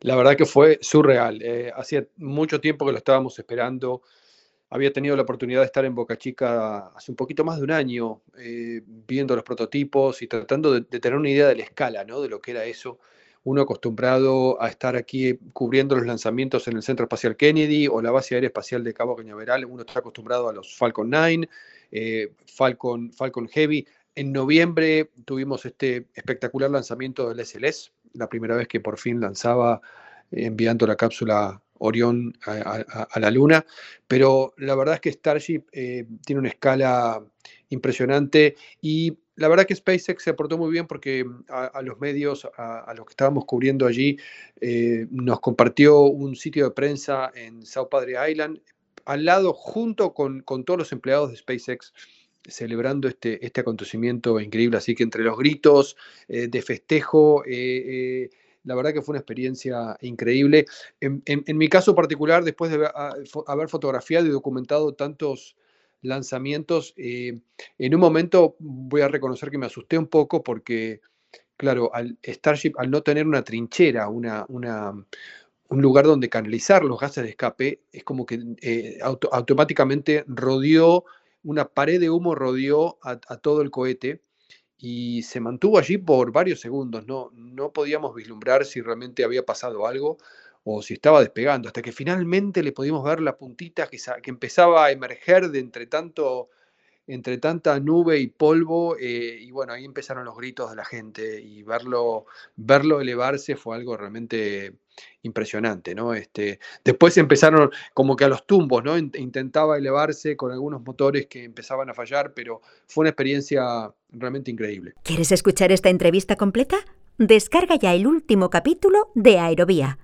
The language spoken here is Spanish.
La verdad que fue surreal. Eh, hacía mucho tiempo que lo estábamos esperando. Había tenido la oportunidad de estar en Boca Chica hace un poquito más de un año, eh, viendo los prototipos y tratando de, tener una idea de la escala, ¿no? De lo que era eso uno acostumbrado a estar aquí cubriendo los lanzamientos en el Centro Espacial Kennedy o la base aérea espacial de Cabo Cañaveral, uno está acostumbrado a los Falcon 9, eh, Falcon, Falcon Heavy. En noviembre tuvimos este espectacular lanzamiento del SLS, la primera vez que por fin lanzaba enviando la cápsula Orión a, la Luna, pero la verdad es que Starship eh, tiene una escala impresionante y la verdad que SpaceX se aportó muy bien porque mm, a, los medios, a, los que estábamos cubriendo allí, eh, nos compartió un sitio de prensa en South Padre Island, al lado, junto con, todos los empleados de SpaceX, celebrando este, este acontecimiento increíble. Así que entre los gritos eh, de festejo, eh, la verdad que fue una experiencia increíble. En, mi caso particular, después de haber fotografiado y documentado tantos lanzamientos. Eh, en un momento voy a reconocer que me asusté un poco porque, claro, al Starship, al no tener una trinchera, una, una, un lugar donde canalizar los gases de escape, es como que eh, automáticamente rodeó, una pared de humo rodeó a, todo el cohete y se mantuvo allí por varios segundos. No, no podíamos vislumbrar si realmente había pasado algo o si estaba despegando, hasta que finalmente le pudimos ver la puntita que, que empezaba a emerger de entre, tanto, entre tanta nube y polvo, eh, y bueno, ahí empezaron los gritos de la gente, y verlo, verlo elevarse fue algo realmente impresionante, ¿no? Este, después empezaron como que a los tumbos, ¿no? Intentaba elevarse con algunos motores que empezaban a fallar, pero fue una experiencia realmente increíble. ¿Quieres escuchar esta entrevista completa? Descarga ya el último capítulo de Aerovía